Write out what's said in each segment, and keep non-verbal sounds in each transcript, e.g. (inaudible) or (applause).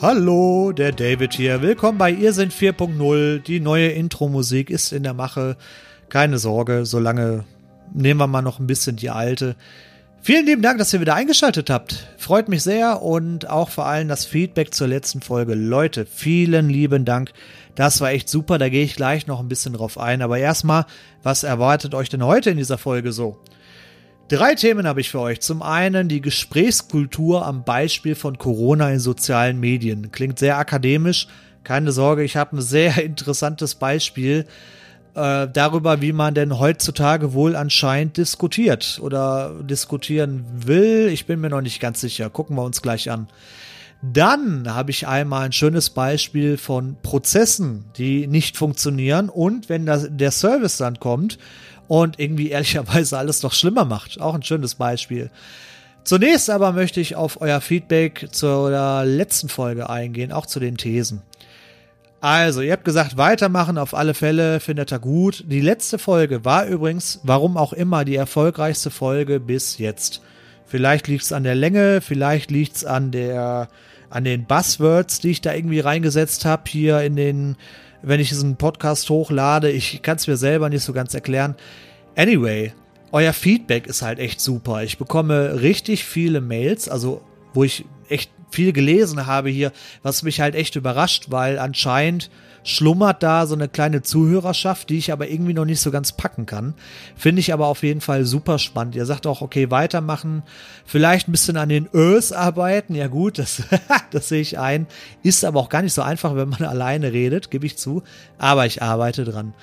Hallo, der David hier. Willkommen bei Ihr sind 4.0. Die neue Intro-Musik ist in der Mache. Keine Sorge, solange nehmen wir mal noch ein bisschen die alte. Vielen lieben Dank, dass ihr wieder eingeschaltet habt. Freut mich sehr und auch vor allem das Feedback zur letzten Folge. Leute, vielen lieben Dank. Das war echt super. Da gehe ich gleich noch ein bisschen drauf ein. Aber erstmal, was erwartet euch denn heute in dieser Folge so? Drei Themen habe ich für euch. Zum einen die Gesprächskultur am Beispiel von Corona in sozialen Medien. Klingt sehr akademisch. Keine Sorge, ich habe ein sehr (laughs) interessantes Beispiel äh, darüber, wie man denn heutzutage wohl anscheinend diskutiert oder diskutieren will. Ich bin mir noch nicht ganz sicher. Gucken wir uns gleich an. Dann habe ich einmal ein schönes Beispiel von Prozessen, die nicht funktionieren und wenn das, der Service dann kommt, und irgendwie ehrlicherweise alles noch schlimmer macht. Auch ein schönes Beispiel. Zunächst aber möchte ich auf euer Feedback zur letzten Folge eingehen, auch zu den Thesen. Also, ihr habt gesagt, weitermachen auf alle Fälle, findet ihr gut. Die letzte Folge war übrigens, warum auch immer, die erfolgreichste Folge bis jetzt. Vielleicht liegt es an der Länge, vielleicht liegt es an der, an den Buzzwords, die ich da irgendwie reingesetzt habe, hier in den wenn ich diesen Podcast hochlade. Ich kann es mir selber nicht so ganz erklären. Anyway, euer Feedback ist halt echt super. Ich bekomme richtig viele Mails, also wo ich echt viel gelesen habe hier, was mich halt echt überrascht, weil anscheinend schlummert da so eine kleine Zuhörerschaft, die ich aber irgendwie noch nicht so ganz packen kann. Finde ich aber auf jeden Fall super spannend. Ihr sagt auch, okay, weitermachen, vielleicht ein bisschen an den Ös arbeiten. Ja gut, das, (laughs) das sehe ich ein. Ist aber auch gar nicht so einfach, wenn man (laughs) alleine redet, gebe ich zu. Aber ich arbeite dran.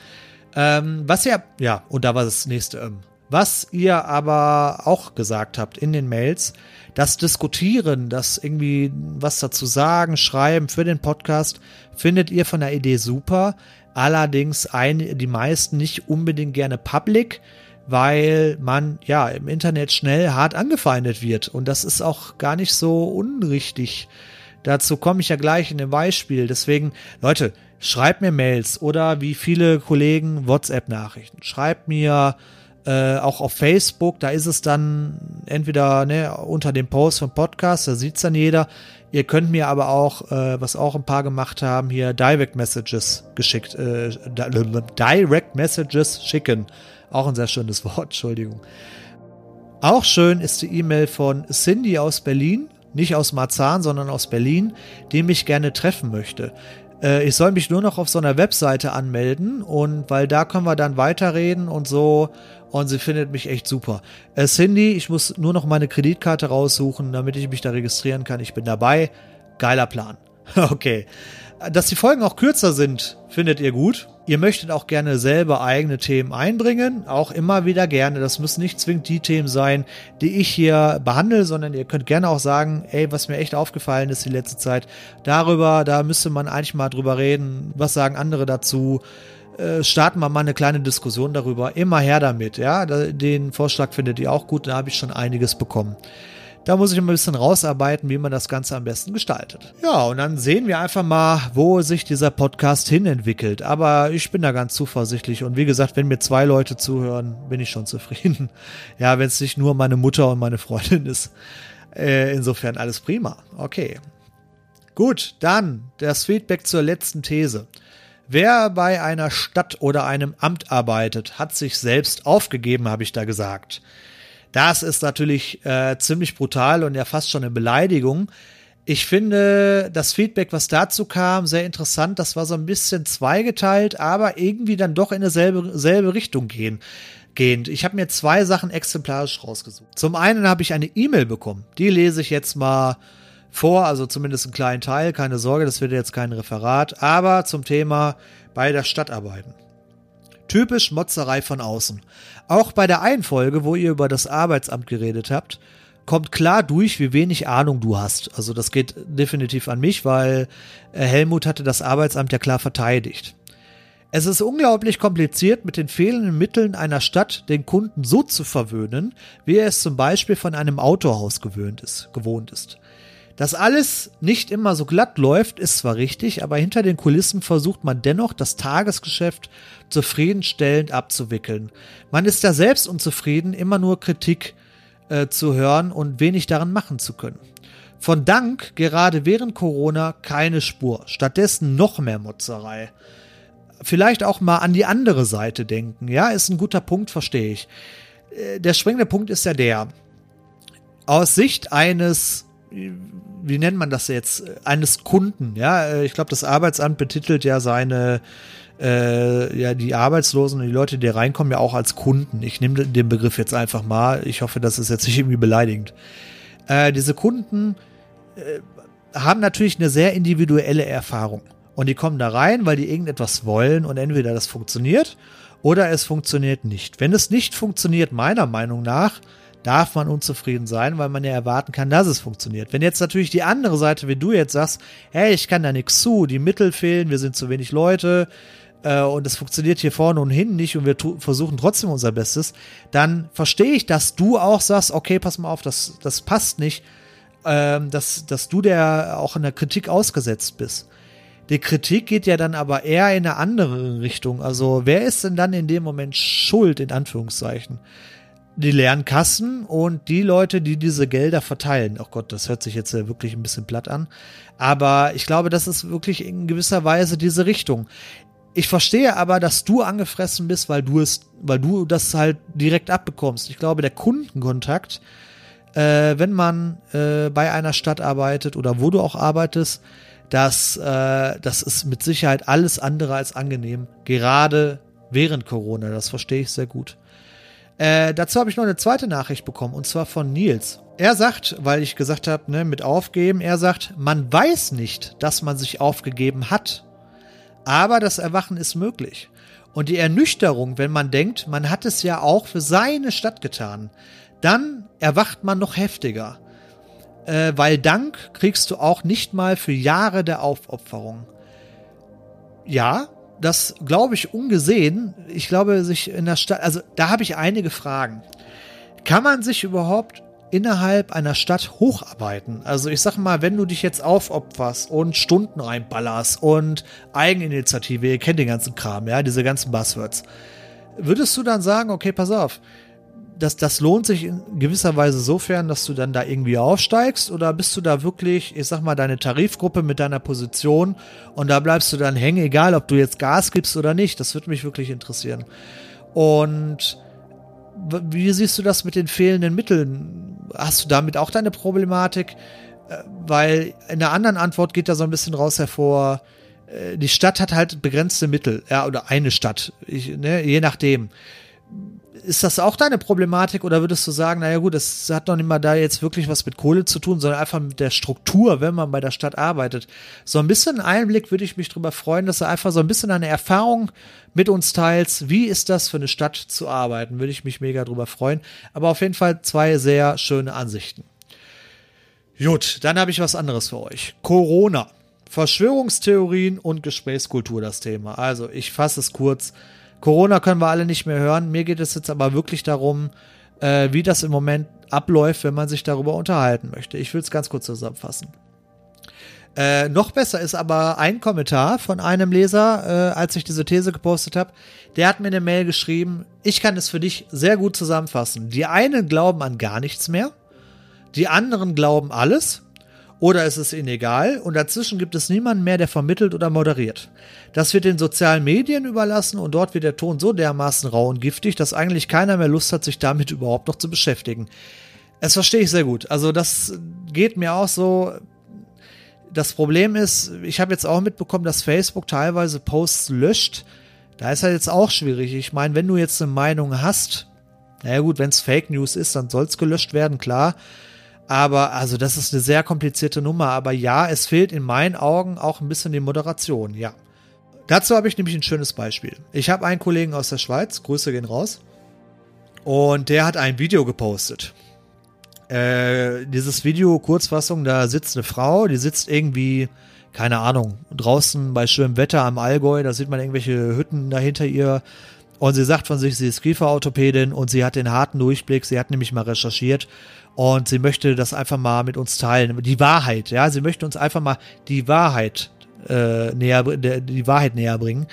Ähm, was ihr, ja, und da war das nächste ähm. Was ihr aber auch gesagt habt in den Mails, das Diskutieren, das irgendwie was dazu sagen, schreiben für den Podcast, findet ihr von der Idee super. Allerdings ein, die meisten nicht unbedingt gerne public, weil man ja im Internet schnell hart angefeindet wird. Und das ist auch gar nicht so unrichtig. Dazu komme ich ja gleich in dem Beispiel. Deswegen, Leute, schreibt mir Mails oder wie viele Kollegen WhatsApp-Nachrichten. Schreibt mir äh, auch auf Facebook, da ist es dann entweder ne, unter dem Post vom Podcast, da sieht es dann jeder. Ihr könnt mir aber auch, äh, was auch ein paar gemacht haben, hier Direct Messages geschickt, äh, Direct Messages schicken. Auch ein sehr schönes (laughs) Wort, Entschuldigung. Auch schön ist die E-Mail von Cindy aus Berlin, nicht aus Marzahn, sondern aus Berlin, die mich gerne treffen möchte. Äh, ich soll mich nur noch auf so einer Webseite anmelden und weil da können wir dann weiterreden und so und sie findet mich echt super. Äh, Cindy, ich muss nur noch meine Kreditkarte raussuchen, damit ich mich da registrieren kann. Ich bin dabei. Geiler Plan. (laughs) okay. Dass die Folgen auch kürzer sind, findet ihr gut. Ihr möchtet auch gerne selber eigene Themen einbringen, auch immer wieder gerne. Das müssen nicht zwingend die Themen sein, die ich hier behandle, sondern ihr könnt gerne auch sagen, ey, was mir echt aufgefallen ist die letzte Zeit, darüber, da müsste man eigentlich mal drüber reden. Was sagen andere dazu? Äh, starten wir mal eine kleine Diskussion darüber. Immer her damit, ja. Den Vorschlag findet ihr auch gut, da habe ich schon einiges bekommen. Da muss ich ein bisschen rausarbeiten, wie man das Ganze am besten gestaltet. Ja, und dann sehen wir einfach mal, wo sich dieser Podcast hin entwickelt. Aber ich bin da ganz zuversichtlich. Und wie gesagt, wenn mir zwei Leute zuhören, bin ich schon zufrieden. (laughs) Ja, wenn es nicht nur meine Mutter und meine Freundin (laughs) ist. Äh, insofern alles prima. Okay. Gut, dann das Feedback zur letzten These. Wer bei einer Stadt oder einem Amt arbeitet, hat sich selbst aufgegeben, habe ich da gesagt. Das ist natürlich äh, ziemlich brutal und ja fast schon eine Beleidigung. Ich finde das Feedback, was dazu kam, sehr interessant. Das war so ein bisschen zweigeteilt, aber irgendwie dann doch in dieselbe selbe Richtung gehen, gehend. Ich habe mir zwei Sachen exemplarisch rausgesucht. Zum einen habe ich eine E-Mail bekommen. Die lese ich jetzt mal vor, also zumindest einen kleinen Teil, keine Sorge, das wird jetzt kein Referat, aber zum Thema bei der Stadt arbeiten. Typisch Motzerei von außen. Auch bei der einen Folge, wo ihr über das Arbeitsamt geredet habt, kommt klar durch, wie wenig Ahnung du hast. Also das geht definitiv an mich, weil äh, Helmut hatte das Arbeitsamt ja klar verteidigt. Es ist unglaublich kompliziert, mit den fehlenden Mitteln einer Stadt den Kunden so zu verwöhnen, wie er es zum Beispiel von einem Autohaus gewöhnt ist, gewohnt ist. Dass alles nicht immer so glatt läuft, ist zwar richtig, aber hinter den Kulissen versucht man dennoch, das Tagesgeschäft zufriedenstellend abzuwickeln. Man ist ja selbst unzufrieden, immer nur Kritik äh, zu hören und wenig daran machen zu können. Von Dank gerade während Corona keine Spur. Stattdessen noch mehr Motzerei. Vielleicht auch mal an die andere Seite denken. Ja, ist ein guter Punkt, verstehe ich. Äh, der springende Punkt ist ja der. Aus Sicht eines, wie nennt man das jetzt, eines Kunden, ja, ich glaube, das Arbeitsamt betitelt ja seine, äh, ja, die Arbeitslosen und die Leute, die reinkommen, ja auch als Kunden. Ich nehme den Begriff jetzt einfach mal. Ich hoffe, das ist jetzt nicht irgendwie beleidigend. Äh, diese Kunden äh, haben natürlich eine sehr individuelle Erfahrung. Und die kommen da rein, weil die irgendetwas wollen und entweder das funktioniert oder es funktioniert nicht. Wenn es nicht funktioniert, meiner Meinung nach, darf man unzufrieden sein, weil man ja erwarten kann, dass es funktioniert. Wenn jetzt natürlich die andere Seite, wie du jetzt sagst, hey, ich kann da nichts zu, die Mittel fehlen, wir sind zu wenig Leute äh, und es funktioniert hier vorne und hin nicht und wir versuchen trotzdem unser Bestes, dann verstehe ich, dass du auch sagst, okay, pass mal auf, das, das passt nicht, ähm, dass, dass du der auch in der Kritik ausgesetzt bist. Die Kritik geht ja dann aber eher in eine andere Richtung. Also wer ist denn dann in dem Moment schuld, in Anführungszeichen? Die leeren Kassen und die Leute, die diese Gelder verteilen. Oh Gott, das hört sich jetzt wirklich ein bisschen platt an. Aber ich glaube, das ist wirklich in gewisser Weise diese Richtung. Ich verstehe aber, dass du angefressen bist, weil du es, weil du das halt direkt abbekommst. Ich glaube, der Kundenkontakt, äh, wenn man äh, bei einer Stadt arbeitet oder wo du auch arbeitest, dass äh, das ist mit Sicherheit alles andere als angenehm, gerade während Corona. Das verstehe ich sehr gut. Äh, dazu habe ich noch eine zweite Nachricht bekommen und zwar von Nils. Er sagt, weil ich gesagt habe, ne, mit aufgeben, er sagt, man weiß nicht, dass man sich aufgegeben hat, aber das Erwachen ist möglich. Und die Ernüchterung, wenn man denkt, man hat es ja auch für seine Stadt getan, dann erwacht man noch heftiger äh, weil Dank kriegst du auch nicht mal für Jahre der Aufopferung. Ja, das glaube ich ungesehen. Ich glaube, sich in der Stadt, also da habe ich einige Fragen. Kann man sich überhaupt innerhalb einer Stadt hocharbeiten? Also ich sag mal, wenn du dich jetzt aufopferst und Stunden reinballerst und Eigeninitiative, ihr kennt den ganzen Kram, ja, diese ganzen Buzzwords, würdest du dann sagen, okay, pass auf, das, das lohnt sich in gewisser Weise sofern, dass du dann da irgendwie aufsteigst oder bist du da wirklich, ich sag mal, deine Tarifgruppe mit deiner Position und da bleibst du dann hängen, egal ob du jetzt Gas gibst oder nicht. Das würde mich wirklich interessieren. Und wie siehst du das mit den fehlenden Mitteln? Hast du damit auch deine Problematik? Äh, weil in der anderen Antwort geht da so ein bisschen raus hervor, äh, die Stadt hat halt begrenzte Mittel, ja, oder eine Stadt, ich, ne, je nachdem ist das auch deine Problematik oder würdest du sagen, naja gut, das hat doch nicht mal da jetzt wirklich was mit Kohle zu tun, sondern einfach mit der Struktur, wenn man bei der Stadt arbeitet. So ein bisschen Einblick würde ich mich darüber freuen, dass du einfach so ein bisschen eine Erfahrung mit uns teilst. Wie ist das für eine Stadt zu arbeiten? Würde ich mich mega drüber freuen. Aber auf jeden Fall zwei sehr schöne Ansichten. Gut, dann habe ich was anderes für euch. Corona. Verschwörungstheorien und Gesprächskultur das Thema. Also, ich fasse es kurz. Corona können wir alle nicht mehr hören. Mir geht es jetzt aber wirklich darum, äh, wie das im Moment abläuft, wenn man sich darüber unterhalten möchte. Ich will es ganz kurz zusammenfassen. Äh, noch besser ist aber ein Kommentar von einem Leser, äh, als ich diese These gepostet habe. Der hat mir eine Mail geschrieben, ich kann es für dich sehr gut zusammenfassen. Die einen glauben an gar nichts mehr, die anderen glauben alles oder es ist ihnen egal und dazwischen gibt es niemanden mehr, der vermittelt oder moderiert. Das wird den sozialen Medien überlassen und dort wird der Ton so dermaßen rau und giftig, dass eigentlich keiner mehr Lust hat, sich damit (laughs) überhaupt noch zu beschäftigen. Das verstehe ich sehr gut. Also das geht mir auch so. Das Problem ist, ich habe jetzt auch mitbekommen, dass Facebook teilweise Posts löscht. Da ist halt jetzt auch schwierig. Ich meine, wenn du jetzt eine Meinung hast, naja gut, wenn es Fake News ist, dann soll es gelöscht werden, klar. Aber also das ist eine sehr komplizierte Nummer. Aber ja, es fehlt in meinen Augen auch ein bisschen die Moderation, ja. Dazu habe ich nämlich ein schönes Beispiel. Ich habe einen Kollegen aus der Schweiz, Grüße gehen raus, und der hat ein Video gepostet. Äh, dieses Video, Kurzfassung, da sitzt eine Frau, die sitzt irgendwie, keine Ahnung, draußen bei schönem Wetter am Allgäu, da sieht man irgendwelche Hütten dahinter ihr. Und sie sagt von sich, sie ist Kieferorthopädin und sie hat den harten Durchblick, sie hat nämlich mal recherchiert und sie möchte das einfach mal mit uns teilen. Die Wahrheit, ja, sie möchte uns einfach mal die Wahrheit äh, näher, die Wahrheit näher bringen.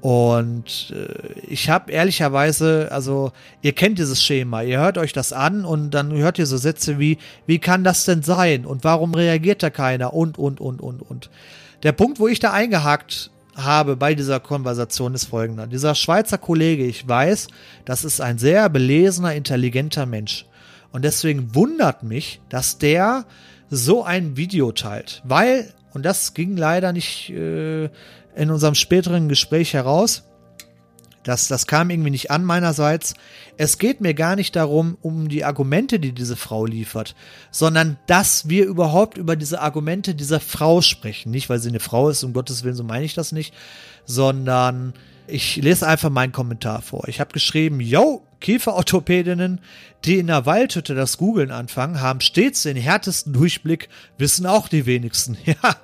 Und äh, ich habe ehrlicherweise, also ihr kennt dieses Schema, ihr hört euch das an und dann hört ihr so Sätze wie, wie kann das denn sein und warum reagiert da keiner und, und, und, und, und. Der Punkt, wo ich da eingehakt habe bei dieser Konversation ist folgender. Dieser Schweizer Kollege, ich weiß, das ist ein sehr belesener, intelligenter Mensch. Und deswegen wundert mich, dass der so ein Video teilt. Weil, und das ging leider nicht äh, in unserem späteren Gespräch heraus, das, das kam irgendwie nicht an meinerseits. Es geht mir gar nicht darum, um die Argumente, die diese Frau liefert, sondern dass wir überhaupt über diese Argumente dieser Frau sprechen. Nicht, weil sie eine Frau ist, um Gottes Willen, so meine ich das nicht, sondern ich lese einfach meinen Kommentar vor. Ich habe geschrieben, yo, Kieferorthopädinnen, die in der Waldhütte das Googeln anfangen, haben stets den härtesten Durchblick, wissen auch die wenigsten. (laughs) Ja,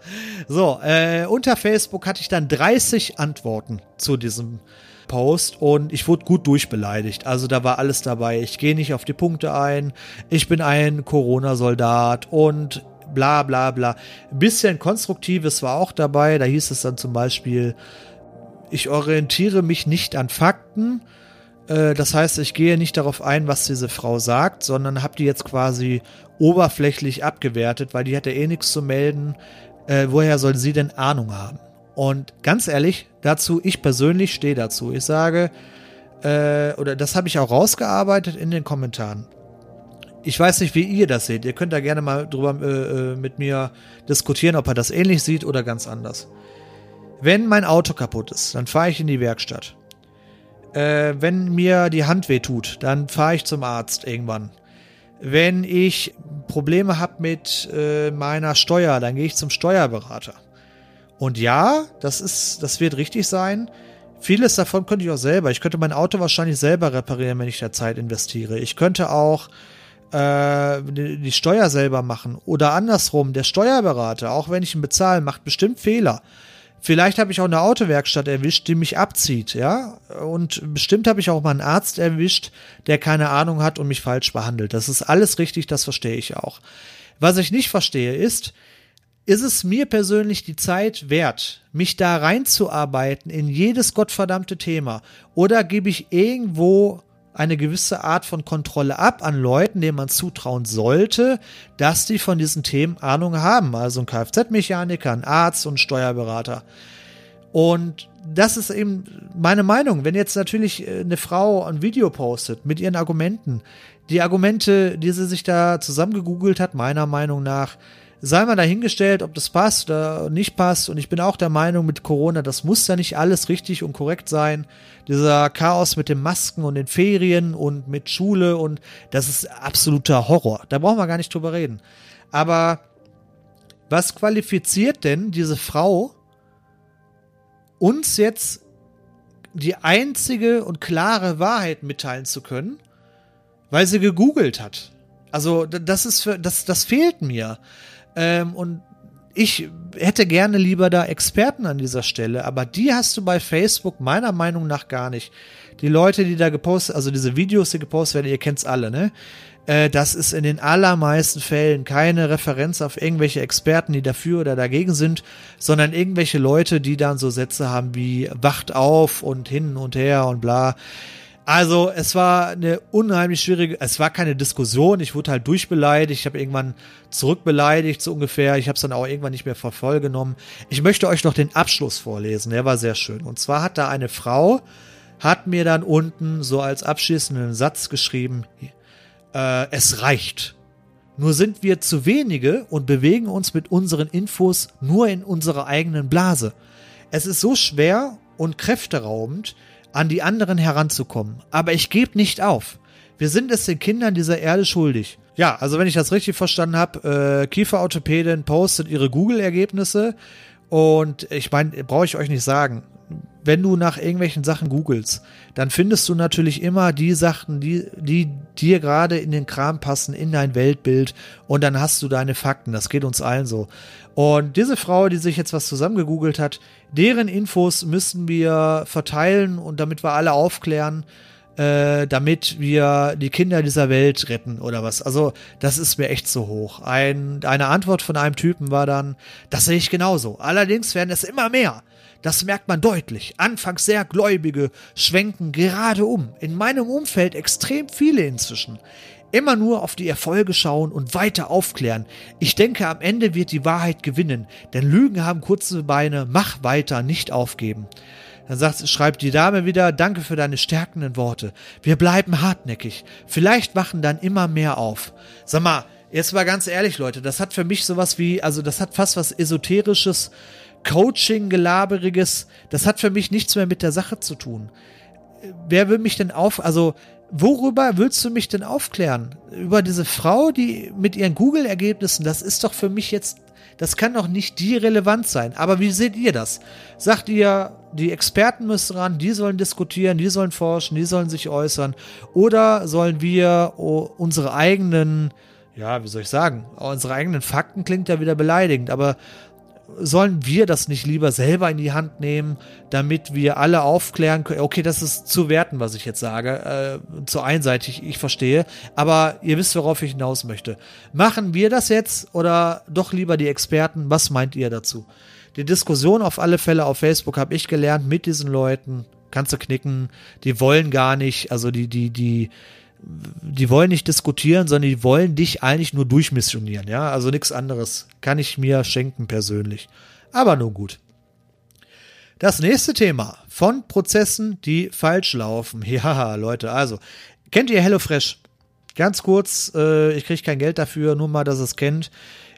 so, äh, unter Facebook hatte ich dann 30 Antworten zu diesem Post und ich wurde gut durchbeleidigt. Also da war alles dabei. Ich gehe nicht auf die Punkte ein. Ich bin ein Corona-Soldat und bla bla bla. Ein bisschen Konstruktives war auch dabei. Da hieß es dann zum Beispiel, ich orientiere mich nicht an Fakten. Äh, das heißt, ich gehe nicht darauf ein, was diese Frau sagt, sondern habe die jetzt quasi oberflächlich abgewertet, weil die hat ja eh nichts zu melden. Äh, woher soll sie denn Ahnung haben? Und ganz ehrlich, dazu, ich persönlich stehe dazu. Ich sage, äh, oder das habe ich auch rausgearbeitet in den Kommentaren. Ich weiß nicht, wie ihr das seht. Ihr könnt da gerne mal drüber äh, äh mit mir diskutieren, ob er das ähnlich sieht oder ganz anders. Wenn mein Auto kaputt ist, dann fahre ich in die Werkstatt. Äh, wenn mir die Hand weh tut, dann fahre ich zum Arzt irgendwann. Wenn ich Probleme habe mit äh, meiner Steuer, dann gehe ich zum Steuerberater. Und ja, das ist, das wird richtig sein. Vieles davon könnte ich auch selber. Ich könnte mein Auto wahrscheinlich selber reparieren, wenn ich da Zeit investiere. Ich könnte auch äh, die Steuer selber machen. Oder andersrum, der Steuerberater, auch wenn ich ihn bezahle, macht bestimmt Fehler. Vielleicht habe ich auch eine Autowerkstatt erwischt, die mich abzieht, ja. Und bestimmt habe ich auch mal einen Arzt erwischt, der keine Ahnung hat und mich falsch behandelt. Das ist alles richtig, das verstehe ich auch. Was ich nicht verstehe ist, ist es mir persönlich die Zeit wert, mich da reinzuarbeiten in jedes gottverdammte Thema? Oder gebe ich irgendwo eine gewisse Art von Kontrolle ab an Leuten, denen man zutrauen sollte, dass die von diesen Themen Ahnung haben. Also ein Kfz-Mechaniker, ein Arzt und ein Steuerberater. Und das ist eben meine Meinung. Wenn jetzt natürlich äh, eine Frau ein Video postet mit ihren Argumenten, die Argumente, die sie sich da zusammengegoogelt hat, meiner Meinung nach, sei mal dahingestellt, ob das passt oder nicht passt. Und ich bin auch der Meinung, mit Corona, das muss ja nicht alles richtig und korrekt sein. Dieser Chaos mit den Masken und den Ferien und mit Schule und das ist absoluter Horror. Da brauchen wir gar nicht drüber reden. Aber was qualifiziert denn diese Frau, uns jetzt die einzige und klare Wahrheit mitteilen zu können, weil sie gegoogelt hat? Also das ist für, das, das fehlt mir. Ähm, und ich hätte gerne lieber da Experten an dieser Stelle, aber die hast du bei Facebook meiner Meinung nach gar nicht. Die Leute, die da gepostet, also diese Videos, die gepostet werden, ihr kennt's alle, ne? Äh, das ist in den allermeisten Fällen keine Referenz auf irgendwelche Experten, die dafür oder dagegen sind, sondern irgendwelche Leute, die dann so Sätze haben wie wacht auf und hin und her und bla. Also es war eine unheimlich schwierige, es war keine Diskussion, ich wurde halt durchbeleidigt, ich habe irgendwann zurückbeleidigt, so ungefähr, ich habe es dann auch irgendwann nicht mehr vervollgenommen. Ich möchte euch noch den Abschluss vorlesen, der war sehr schön. Und zwar hat da eine Frau, hat mir dann unten so als abschließenden Satz geschrieben, äh, es reicht. Nur sind wir zu wenige und bewegen uns mit unseren Infos nur in unserer eigenen Blase. Es ist so schwer und kräfteraubend, an die anderen heranzukommen. Aber ich gebe nicht auf. Wir sind es den Kindern dieser Erde schuldig. Ja, also wenn ich das richtig verstanden habe, äh, Kieferorthopädin postet ihre Google-Ergebnisse und ich meine, brauche ich euch nicht sagen. Wenn du nach irgendwelchen Sachen googelst, dann findest du natürlich immer die Sachen, die, die dir gerade in den Kram passen, in dein Weltbild und dann hast du deine Fakten. Das geht uns allen so. Und diese Frau, die sich jetzt was zusammengegoogelt hat, deren Infos müssen wir verteilen und damit wir alle aufklären. äh, damit wir die Kinder dieser Welt retten oder was. Also das ist mir echt zu hoch. Ein, eine Antwort von einem Typen war dann, das sehe ich genauso. Allerdings werden es immer mehr. Das merkt man deutlich. Anfangs sehr Gläubige schwenken gerade um. In meinem Umfeld extrem viele inzwischen. Immer nur auf die Erfolge schauen und weiter aufklären. Ich denke, am Ende wird die Wahrheit gewinnen, denn Lügen haben kurze Beine. Mach weiter, nicht aufgeben. Dann sagt, schreibt die Dame wieder, danke für deine stärkenden Worte. Wir bleiben hartnäckig. Vielleicht wachen dann immer mehr auf. Sag mal, jetzt mal ganz ehrlich, Leute, das hat für mich sowas wie, also das hat fast was Esoterisches, Coaching-Gelaberiges. Das hat für mich nichts mehr mit der Sache zu tun. Wer will mich denn auf, also worüber willst du mich denn aufklären? Über diese Frau, die mit ihren Google-Ergebnissen, das ist doch für mich jetzt, das kann doch nicht die relevant sein. Aber wie seht ihr das? Sagt ihr, die Experten müssen ran, die sollen diskutieren, die sollen forschen, die sollen sich äußern? Oder sollen wir unsere eigenen, ja, wie soll ich sagen, unsere eigenen Fakten klingt ja wieder beleidigend, aber sollen wir das nicht lieber selber in die Hand nehmen, damit wir alle aufklären können? Okay, das ist zu werten, was ich jetzt sage, äh, zu einseitig, ich verstehe, aber ihr wisst, worauf ich hinaus möchte. Machen wir das jetzt oder doch lieber die Experten? Was meint ihr dazu? Die Diskussion auf alle Fälle auf Facebook habe ich gelernt mit diesen Leuten. Kannst du knicken, die wollen gar nicht, also die, die, die, die wollen nicht diskutieren, sondern die wollen dich eigentlich nur durchmissionieren, ja, also nichts anderes kann ich mir schenken persönlich. Aber nun gut. Das nächste Thema von Prozessen, die falsch laufen. (laughs) Ja, Leute, also kennt ihr HelloFresh? Ganz kurz, äh, ich kriege kein Geld dafür, nur mal, dass ihr es kennt.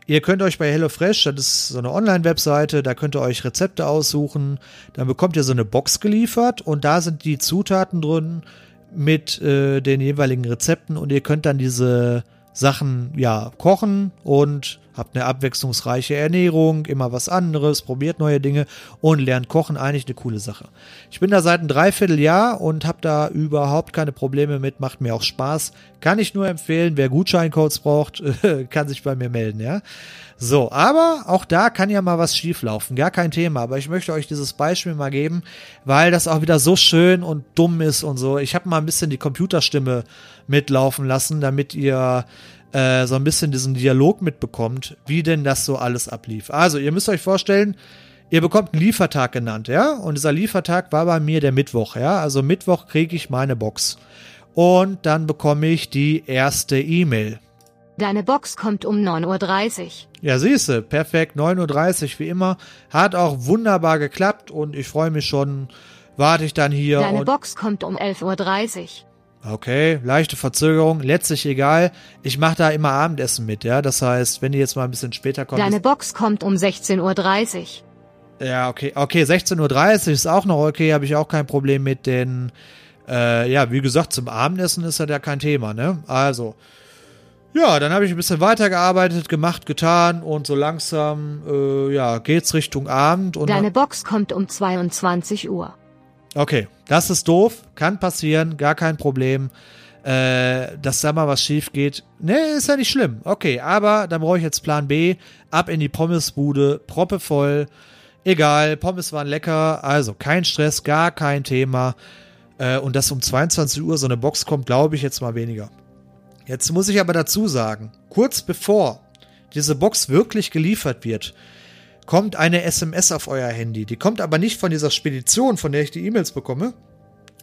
Ihr könnt euch bei HelloFresh, das ist so eine Online-Webseite, da könnt ihr euch Rezepte aussuchen. Dann bekommt ihr so eine Box geliefert und da sind die Zutaten drin mit äh, den jeweiligen Rezepten und ihr könnt dann diese Sachen ja kochen und habt eine abwechslungsreiche Ernährung, immer was anderes, probiert neue Dinge und lernt kochen. Eigentlich eine coole Sache. Ich bin da seit einem Dreivierteljahr und habe da überhaupt keine Probleme mit, macht mir auch Spaß. Kann ich nur empfehlen, wer Gutscheincodes braucht, (laughs) kann sich bei mir melden, ja. So, aber auch da kann ja mal was schieflaufen, gar kein Thema. Aber ich möchte euch dieses Beispiel mal geben, weil das auch wieder so schön und dumm ist und so. Ich habe mal ein bisschen die Computerstimme mitlaufen lassen, damit ihr äh, so ein bisschen diesen Dialog mitbekommt, wie denn das so alles ablief. Also, ihr müsst euch vorstellen, ihr bekommt einen Liefertag genannt, ja? Und dieser Liefertag war bei mir der Mittwoch, ja? Also Mittwoch kriege ich meine Box. Und dann bekomme ich die erste E-Mail. Deine Box kommt um 9.30 Uhr. Ja, siehste, perfekt, 9.30 Uhr wie immer. Hat auch wunderbar geklappt und ich freue mich schon, warte ich dann hier. Deine Box kommt um 11.30 Uhr. Okay, leichte Verzögerung, letztlich egal. Ich mache da immer Abendessen mit, ja. Das heißt, wenn die jetzt mal ein bisschen später kommt. Deine Box kommt um 16.30 Uhr. Ja, okay, okay, 16.30 Uhr ist auch noch okay, habe ich auch kein Problem mit, denn äh, ja, wie gesagt, zum Abendessen ist das ja kein Thema, ne? Also, ja, dann habe ich ein bisschen weitergearbeitet, gemacht, getan und so langsam, äh, ja, geht's Richtung Abend. Und Deine Box kommt um 22 Uhr. Okay, das ist doof, kann passieren, gar kein Problem. Äh, dass da mal was schief geht. Ne, ist ja nicht schlimm. Okay, aber dann brauche ich jetzt Plan B. Ab in die Pommesbude, proppe voll. Egal, Pommes waren lecker, also kein Stress, gar kein Thema. Äh, und dass um 22 Uhr so eine Box kommt, glaube ich jetzt mal weniger. Jetzt muss ich aber dazu sagen, kurz bevor diese Box wirklich geliefert wird, kommt eine SMS auf euer Handy. Die kommt aber nicht von dieser Spedition, von der ich die E-Mails bekomme,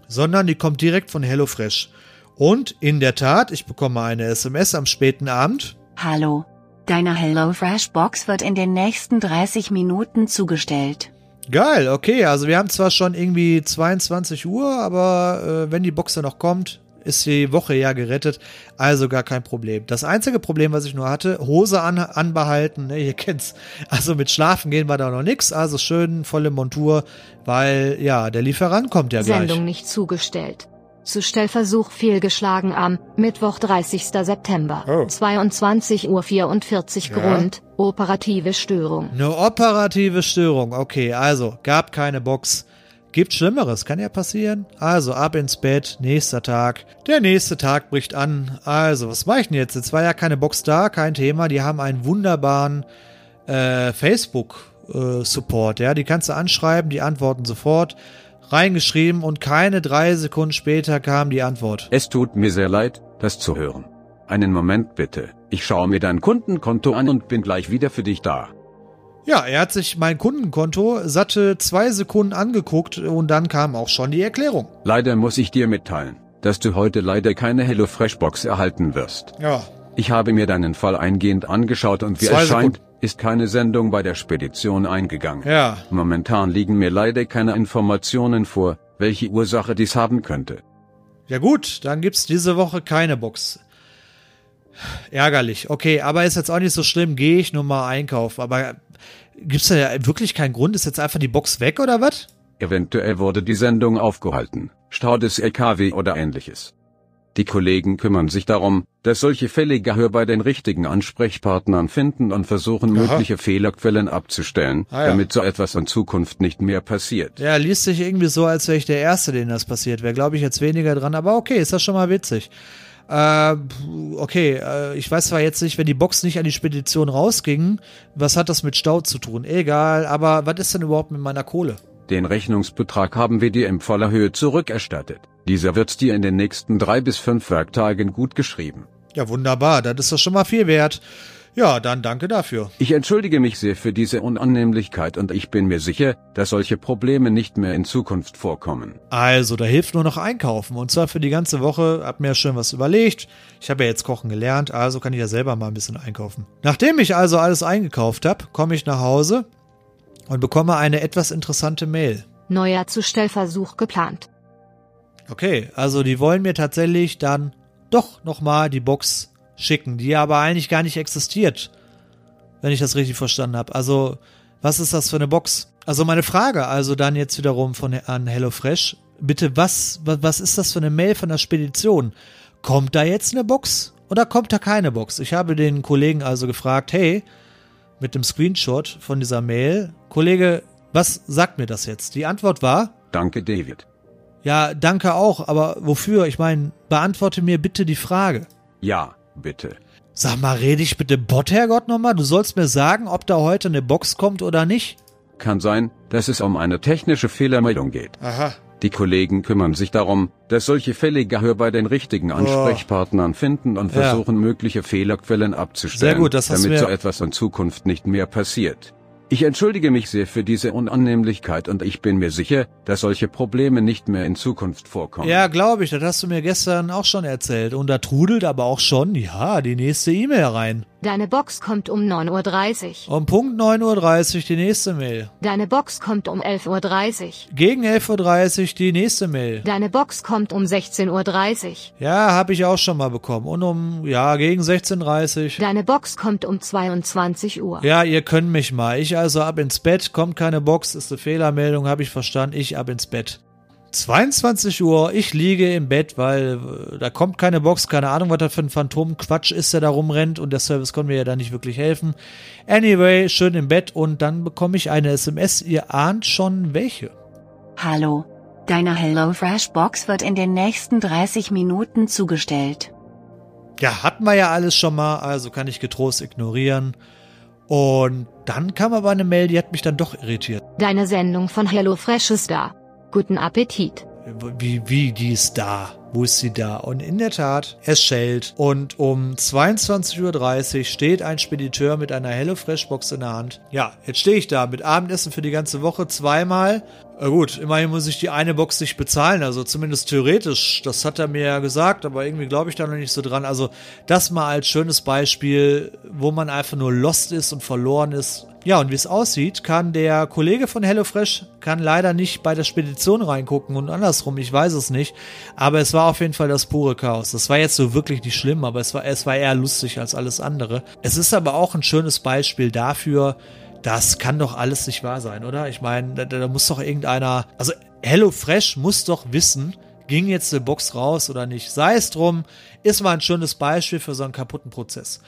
sondern die kommt direkt von HelloFresh. Und in der Tat, ich bekomme eine SMS am späten Abend. Hallo. Deine HelloFresh-Box wird in den nächsten 30 Minuten zugestellt. Geil, okay. Also wir haben zwar schon irgendwie 22 Uhr, aber äh, wenn die Box dann noch kommt, ist die Woche ja gerettet, also gar kein Problem. Das einzige Problem, was ich nur hatte, Hose an, anbehalten, ne, ihr (laughs) kennt's. Also mit Schlafen gehen wir da noch nix, also schön volle Montur, weil ja, der Lieferant kommt ja Sendung gleich. Sendung nicht zugestellt. Zustellversuch fehlgeschlagen am Mittwoch 30. September. Oh. 22.44 Uhr ja. Grund, operative Störung. Eine operative Störung, okay, also gab keine Box. Gibt Schlimmeres, kann ja passieren. Also ab ins Bett, nächster Tag. Der nächste Tag bricht an. Also, was mache ich denn jetzt? Jetzt war ja keine Box da, kein Thema. Die haben einen wunderbaren äh, Facebook-Support, äh, ja. Die kannst du anschreiben, die antworten sofort. reingeschrieben und keine drei Sekunden später kam die Antwort. Es tut mir sehr leid, das zu hören. Einen Moment bitte. Ich schaue mir dein Kundenkonto an und bin gleich wieder für dich da. Ja, er hat sich mein Kundenkonto satte zwei Sekunden angeguckt und dann kam auch schon die Erklärung. Leider muss ich dir mitteilen, dass du heute leider keine HelloFresh-Box erhalten wirst. Ja. Ich habe mir deinen Fall eingehend angeschaut und wie Zwei es scheint, Sekunden. ist keine Sendung bei der Spedition eingegangen. Ja. Momentan liegen mir leider keine Informationen vor, welche Ursache dies haben könnte. Ja gut, dann gibt's diese Woche keine Box. Ärgerlich. Okay, aber ist jetzt auch nicht so schlimm. Gehe ich nur mal einkaufen. Aber gibt's da wirklich keinen Grund? Ist jetzt einfach die Box weg oder was? Eventuell wurde die Sendung aufgehalten, Stau des LKW oder ähnliches. Die Kollegen kümmern sich darum, dass solche Fälle Gehör bei den richtigen Ansprechpartnern finden und versuchen, Aha. mögliche Fehlerquellen abzustellen, Ah ja. damit so etwas in Zukunft nicht mehr passiert. Ja, liest sich irgendwie so, als wäre ich der Erste, den das passiert wäre. Glaube ich jetzt weniger dran, aber okay, ist das schon mal witzig. Äh, okay, äh, ich weiß zwar jetzt nicht, wenn die Box nicht an die Spedition rausging, was hat das mit Stau zu tun? Egal, aber was ist denn überhaupt mit meiner Kohle? Den Rechnungsbetrag haben wir dir in voller Höhe zurückerstattet. Dieser wird dir in den nächsten drei bis fünf Werktagen gut geschrieben. Ja, wunderbar, das ist doch schon mal viel wert. Ja, dann danke dafür. Ich entschuldige mich sehr für diese Unannehmlichkeit und ich bin mir sicher, dass solche Probleme nicht mehr in Zukunft vorkommen. Also, da hilft nur noch einkaufen. Und zwar für die ganze Woche. Hab mir schön was überlegt. Ich habe ja jetzt kochen gelernt, also kann ich ja selber mal ein bisschen einkaufen. Nachdem ich also alles eingekauft habe, komme ich nach Hause und bekomme eine etwas interessante Mail. Neuer Zustellversuch geplant. Okay, also die wollen mir tatsächlich dann doch nochmal die Box schicken, die aber eigentlich gar nicht existiert. Wenn ich das richtig verstanden habe. Also, was ist das für eine Box? Also meine Frage also dann jetzt wiederum von an HelloFresh. Bitte, was, was, was ist das für eine Mail von der Spedition? Kommt da jetzt eine Box oder kommt da keine Box? Ich habe den Kollegen also gefragt, hey, mit dem Screenshot von dieser Mail, Kollege, was sagt mir das jetzt? Die Antwort war, Danke, David. ja, danke auch, aber wofür? Ich meine, beantworte mir bitte die Frage. Ja, bitte. Sag mal, rede ich mit dem Bot, Herrgott, nochmal? Du sollst mir sagen, ob da heute eine Box kommt oder nicht? Kann sein, dass es um eine technische Fehlermeldung geht. Aha. Die Kollegen kümmern sich darum, dass solche Fälle Gehör bei den richtigen Ansprechpartnern finden und Ja. versuchen, mögliche Fehlerquellen abzustellen, Sehr gut, das damit mir- so etwas in Zukunft nicht mehr passiert. Ich entschuldige mich sehr für diese Unannehmlichkeit und ich bin mir sicher, dass solche Probleme nicht mehr in Zukunft vorkommen. Ja, glaube ich, das hast du mir gestern auch schon erzählt. Und da trudelt aber auch schon, ja, die nächste E-Mail rein. Deine Box kommt um 9.30 Uhr. Um Punkt 9.30 Uhr die nächste Mail. Deine Box kommt um 11.30 Uhr. Gegen 11.30 Uhr die nächste Mail. Deine Box kommt um 16.30 Uhr. Ja, habe ich auch schon mal bekommen. Und um, ja, gegen 16.30 Uhr. Deine Box kommt um 22 Uhr. Ja, ihr könnt mich mal. Ich also ab ins Bett, kommt keine Box, ist eine Fehlermeldung, habe ich verstanden. Ich ab ins Bett. 22 Uhr, ich liege im Bett, weil äh, da kommt keine Box, keine Ahnung, was da für ein Phantomquatsch ist, der da rumrennt und der Service konnte mir ja da nicht wirklich helfen. Anyway, schön im Bett und dann bekomme ich eine SMS, ihr ahnt schon welche. Hallo. Deine HelloFresh-Box wird in den nächsten 30 Minuten zugestellt. Ja, hatten wir ja alles schon mal, also kann ich getrost ignorieren. Und dann kam aber eine Mail, die hat mich dann doch irritiert. Deine Sendung von HelloFresh ist da. Guten Appetit. Wie, wie, die ist da. Wo ist sie da? Und in der Tat, es schellt. Und um 22.30 Uhr steht ein Spediteur mit einer HelloFresh-Box in der Hand. Ja, jetzt stehe ich da mit Abendessen für die ganze Woche zweimal. Äh, gut, immerhin muss ich die eine Box nicht bezahlen, also zumindest theoretisch. Das hat er mir ja gesagt, aber irgendwie glaube ich da noch nicht so dran. Also das mal als schönes Beispiel, wo man einfach nur lost ist und verloren ist. Ja, und wie es aussieht, kann der Kollege von HelloFresh kann leider nicht bei der Spedition reingucken und andersrum, ich weiß es nicht. Aber es war auf jeden Fall das pure Chaos. Das war jetzt so wirklich nicht schlimm, aber es war, es war eher lustig als alles andere. Es ist aber auch ein schönes Beispiel dafür, das kann doch alles nicht wahr sein, oder? Ich meine, da, da muss doch irgendeiner, also HelloFresh muss doch wissen, ging jetzt eine Box raus oder nicht. Sei es drum, ist mal ein schönes Beispiel für so einen kaputten Prozess.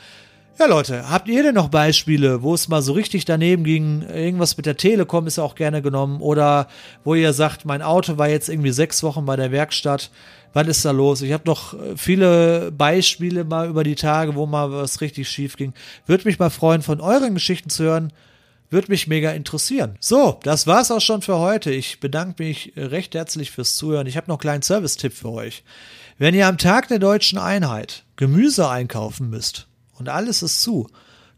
Ja, Leute, habt ihr denn noch Beispiele, wo es mal so richtig daneben ging? Irgendwas mit der Telekom ist ja auch gerne genommen. Oder wo ihr sagt, mein Auto war jetzt irgendwie sechs Wochen bei der Werkstatt. Was ist da los? Ich habe noch äh, viele Beispiele mal über die Tage, wo mal was richtig schief ging. Würde mich mal freuen, von euren Geschichten zu hören. Würde mich mega interessieren. So, das war's auch schon für heute. Ich bedanke mich recht herzlich fürs Zuhören. Ich habe noch einen kleinen Service-Tipp für euch. Wenn ihr am Tag der deutschen Einheit Gemüse einkaufen müsst und alles ist zu,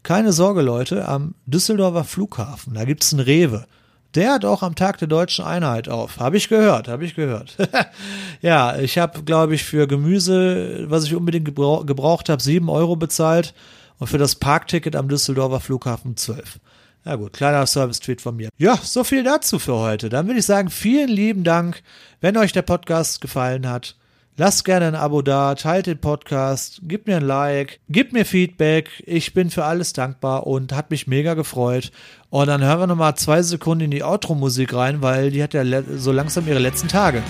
keine Sorge, Leute, am Düsseldorfer Flughafen, da gibt's einen Rewe. Der hat auch am Tag der deutschen Einheit auf. Habe ich gehört, habe ich gehört. (laughs) ja, ich habe, glaube ich, für Gemüse, was ich unbedingt gebrauch gebraucht habe, sieben Euro bezahlt und für das Parkticket am Düsseldorfer Flughafen zwölf. Ja gut, kleiner Service-Tweet von mir. Ja, so viel dazu für heute. Dann würde ich sagen, vielen lieben Dank. Wenn euch der Podcast gefallen hat, lasst gerne ein Abo da, teilt den Podcast, gebt mir ein Like, gebt mir Feedback. Ich bin für alles dankbar und hat mich mega gefreut. Und dann hören wir nochmal zwei Sekunden in die Outro-Musik rein, weil die hat ja so langsam ihre letzten Tage.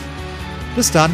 Bis dann.